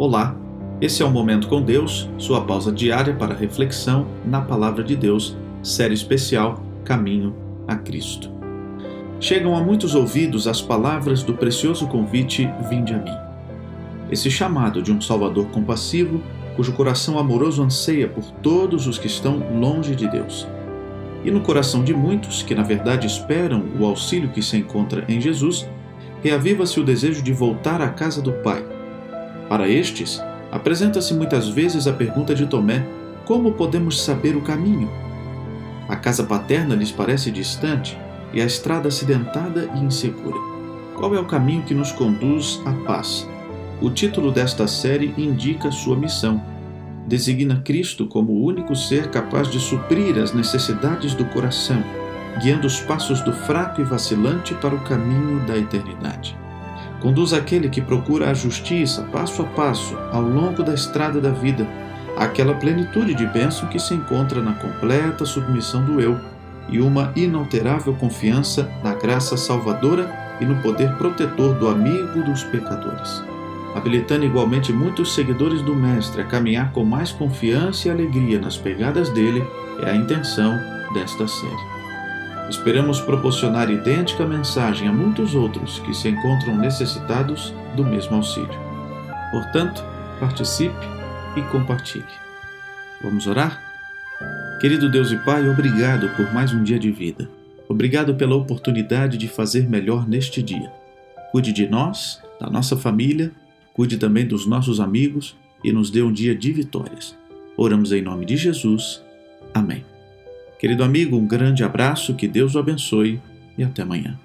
Olá, esse é o Momento com Deus, sua pausa diária para reflexão na Palavra de Deus, série especial Caminho a Cristo. Chegam a muitos ouvidos as palavras do precioso convite Vinde a mim. Esse chamado de um Salvador compassivo, cujo coração amoroso anseia por todos os que estão longe de Deus. E no coração de muitos que, na verdade, esperam o auxílio que se encontra em Jesus, reaviva-se o desejo de voltar à casa do Pai para estes, apresenta-se muitas vezes a pergunta de Tomé: como podemos saber o caminho? A casa paterna lhes parece distante e a estrada acidentada e insegura. Qual é o caminho que nos conduz à paz? O título desta série indica sua missão. Designa Cristo como o único ser capaz de suprir as necessidades do coração, guiando os passos do fraco e vacilante para o caminho da eternidade. Conduz aquele que procura a justiça passo a passo ao longo da estrada da vida, àquela plenitude de bênção que se encontra na completa submissão do eu e uma inalterável confiança na graça salvadora e no poder protetor do amigo dos pecadores. Habilitando igualmente muitos seguidores do Mestre a caminhar com mais confiança e alegria nas pegadas dele, é a intenção desta série. Esperamos proporcionar idêntica mensagem a muitos outros que se encontram necessitados do mesmo auxílio. Portanto, participe e compartilhe. Vamos orar? Querido Deus e Pai, obrigado por mais um dia de vida. Obrigado pela oportunidade de fazer melhor neste dia. Cuide de nós, da nossa família, cuide também dos nossos amigos e nos dê um dia de vitórias. Oramos em nome de Jesus. Amém. Querido amigo, um grande abraço, que Deus o abençoe e até amanhã.